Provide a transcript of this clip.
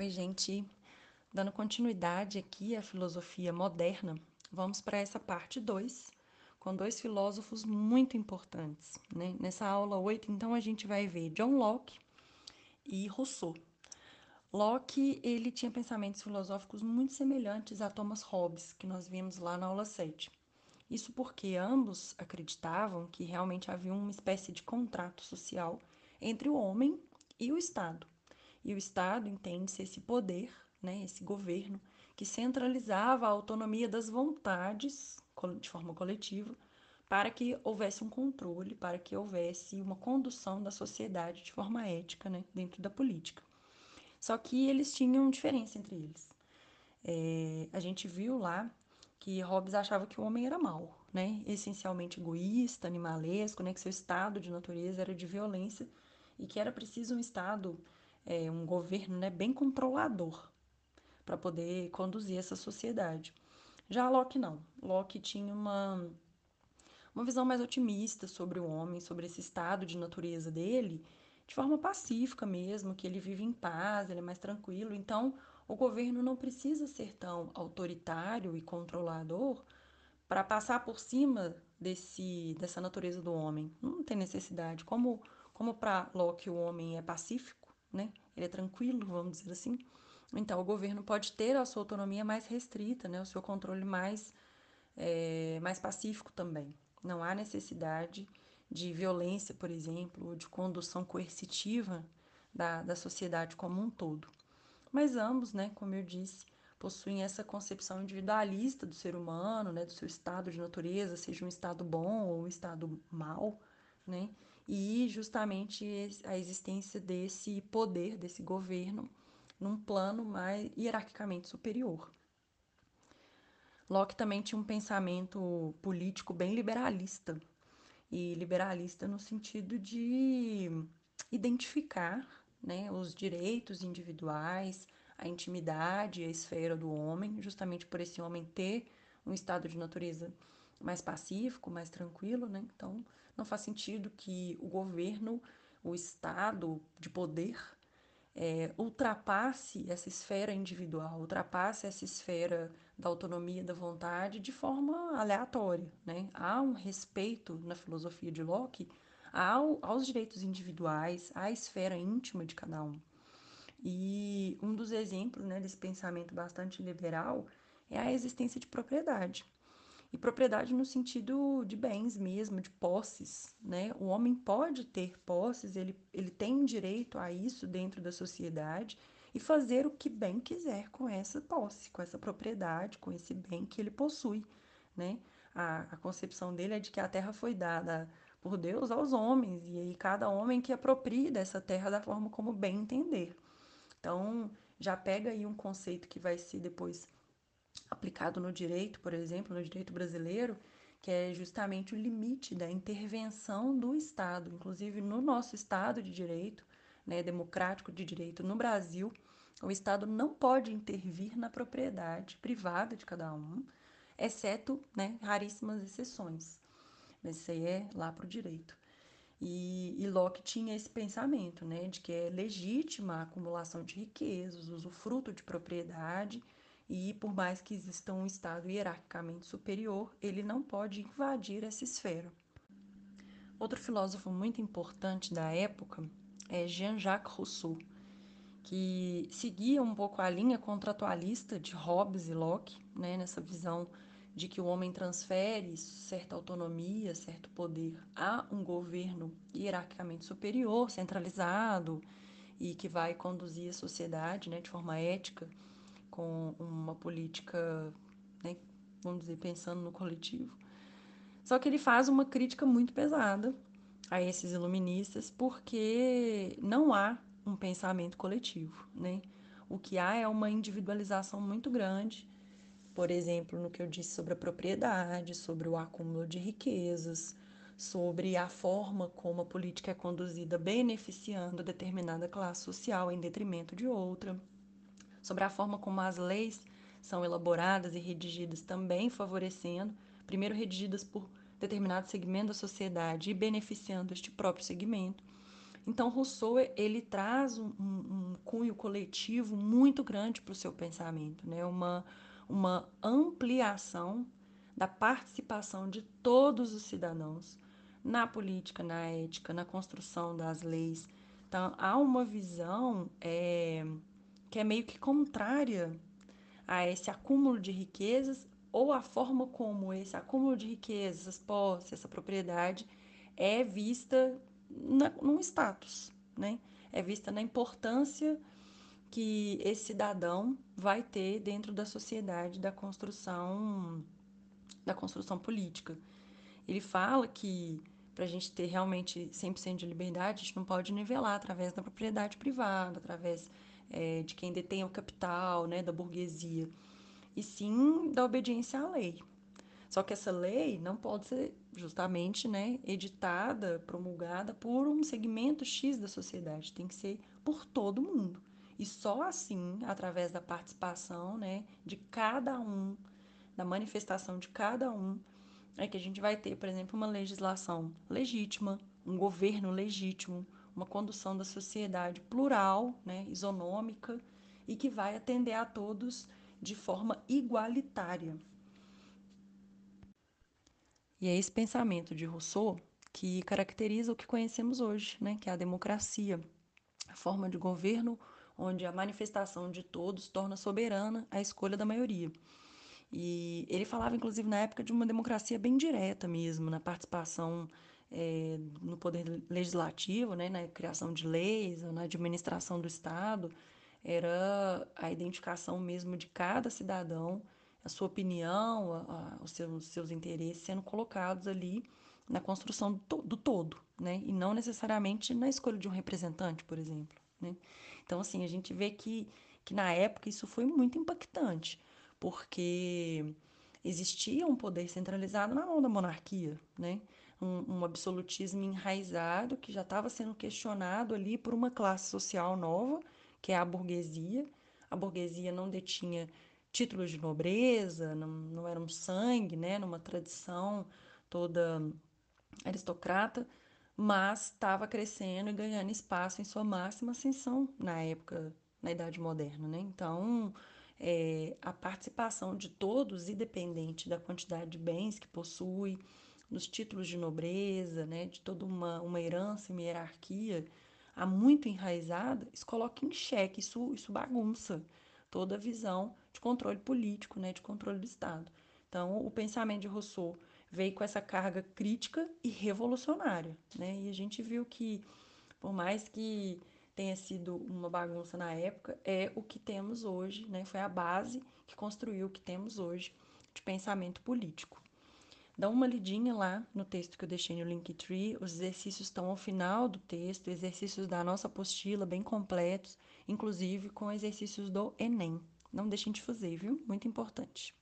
Oi, gente. Dando continuidade aqui à filosofia moderna, vamos para essa parte 2, com dois filósofos muito importantes. Né? Nessa aula 8, então, a gente vai ver John Locke e Rousseau. Locke, ele tinha pensamentos filosóficos muito semelhantes a Thomas Hobbes, que nós vimos lá na aula 7. Isso porque ambos acreditavam que realmente havia uma espécie de contrato social entre o homem e o Estado. E o Estado entende-se esse poder, né, esse governo, que centralizava a autonomia das vontades de forma coletiva para que houvesse um controle, para que houvesse uma condução da sociedade de forma ética né, dentro da política. Só que eles tinham diferença entre eles. É, a gente viu lá que Hobbes achava que o homem era mau, né? essencialmente egoísta, animalesco, né? que seu estado de natureza era de violência e que era preciso um Estado, é, um governo né, bem controlador para poder conduzir essa sociedade. Já Locke não. Locke tinha uma, uma visão mais otimista sobre o homem, sobre esse estado de natureza dele, de forma pacífica mesmo, que ele vive em paz, ele é mais tranquilo. Então, o governo não precisa ser tão autoritário e controlador para passar por cima desse, dessa natureza do homem. Não tem necessidade. Como como para Locke o homem é pacífico, né? Ele é tranquilo, vamos dizer assim. Então o governo pode ter a sua autonomia mais restrita, né? O seu controle mais é, mais pacífico também. Não há necessidade de violência, por exemplo, ou de condução coercitiva da, da sociedade como um todo. Mas ambos, né, como eu disse, possuem essa concepção individualista do ser humano, né, do seu estado de natureza, seja um estado bom ou um estado mau, né? E justamente a existência desse poder, desse governo, num plano mais hierarquicamente superior. Locke também tinha um pensamento político bem liberalista, e liberalista no sentido de identificar né, os direitos individuais, a intimidade, a esfera do homem, justamente por esse homem ter um estado de natureza mais pacífico, mais tranquilo, né? Então, não faz sentido que o governo, o Estado de poder, é, ultrapasse essa esfera individual, ultrapasse essa esfera da autonomia da vontade de forma aleatória. Né? Há um respeito na filosofia de Locke ao, aos direitos individuais, à esfera íntima de cada um. E um dos exemplos né, desse pensamento bastante liberal é a existência de propriedade. E propriedade no sentido de bens mesmo, de posses, né? O homem pode ter posses, ele, ele tem direito a isso dentro da sociedade e fazer o que bem quiser com essa posse, com essa propriedade, com esse bem que ele possui, né? A, a concepção dele é de que a terra foi dada por Deus aos homens, e aí cada homem que aproprie dessa terra da forma como bem entender. Então, já pega aí um conceito que vai ser depois aplicado no direito, por exemplo, no direito brasileiro, que é justamente o limite da intervenção do Estado. Inclusive, no nosso Estado de Direito, né, democrático de direito no Brasil, o Estado não pode intervir na propriedade privada de cada um, exceto né, raríssimas exceções. Mas isso aí é lá para o direito. E, e, Locke tinha esse pensamento, né, de que é legítima a acumulação de riquezas, usufruto de propriedade e por mais que exista um estado hierarquicamente superior, ele não pode invadir essa esfera. Outro filósofo muito importante da época é Jean-Jacques Rousseau, que seguia um pouco a linha contratualista de Hobbes e Locke, né, nessa visão de que o homem transfere certa autonomia, certo poder a um governo hierarquicamente superior, centralizado e que vai conduzir a sociedade né, de forma ética com uma política, né, vamos dizer, pensando no coletivo. Só que ele faz uma crítica muito pesada a esses iluministas, porque não há um pensamento coletivo, né? O que há é uma individualização muito grande, por exemplo, no que eu disse sobre a propriedade, sobre o acúmulo de riquezas, sobre a forma como a política é conduzida beneficiando determinada classe social em detrimento de outra sobre a forma como as leis são elaboradas e redigidas, também favorecendo, primeiro redigidas por determinado segmento da sociedade e beneficiando este próprio segmento. Então, Rousseau ele traz um, um, cunho coletivo muito grande para o seu pensamento, né? uma, uma ampliação da participação de todos os cidadãos na política, na ética, na construção das leis. Então, há uma visão é, que é meio que contrária a esse acúmulo de riquezas ou a forma como esse acúmulo de riquezas, essas posses, essa propriedade é vista na, num status, né? É vista na importância que esse cidadão vai ter dentro da sociedade da construção da construção política. Ele fala que para a gente ter realmente 100% de liberdade, a gente não pode nivelar através da propriedade privada, através é, de quem detém o capital, né, da burguesia, e sim da obediência à lei. Só que essa lei não pode ser justamente né, editada, promulgada por um segmento X da sociedade, tem que ser por todo mundo. E só assim, através da participação né, de cada um, da manifestação de cada um, é que a gente vai ter, por exemplo, uma legislação legítima, um governo legítimo, uma condução da sociedade plural, né, isonômica e que vai atender a todos de forma igualitária. E é esse pensamento de Rousseau que caracteriza o que conhecemos hoje, né, que é a democracia, a forma de governo onde a manifestação de todos torna soberana a escolha da maioria. E ele falava, inclusive, na época de uma democracia bem direta mesmo, na participação é, no poder legislativo, né, na criação de leis, na administração do Estado, era a identificação mesmo de cada cidadão, a sua opinião, a, a, os, seus, seus interesses sendo colocados ali na construção do, do todo, né, e não necessariamente na escolha de um representante, por exemplo. Né? Então, assim, a gente vê que, que na época isso foi muito impactante porque existia um poder centralizado na mão da monarquia, né? Um, um absolutismo enraizado que já estava sendo questionado ali por uma classe social nova, que é a burguesia. A burguesia não detinha títulos de nobreza, não, não era um sangue, né? Numa tradição toda aristocrata, mas estava crescendo e ganhando espaço em sua máxima ascensão na época, na Idade Moderna, né? Então, é, a participação de todos, independente da quantidade de bens que possui, dos títulos de nobreza, né, de toda uma, uma herança, uma hierarquia, há muito enraizada, isso coloca em xeque, isso, isso bagunça toda a visão de controle político, né, de controle do Estado. Então, o pensamento de Rousseau veio com essa carga crítica e revolucionária, né? E a gente viu que, por mais que tenha sido uma bagunça na época, é o que temos hoje, né? Foi a base que construiu o que temos hoje de pensamento político. Dá uma lidinha lá no texto que eu deixei no Linktree, os exercícios estão ao final do texto, exercícios da nossa apostila bem completos, inclusive com exercícios do Enem. Não deixem de fazer, viu? Muito importante.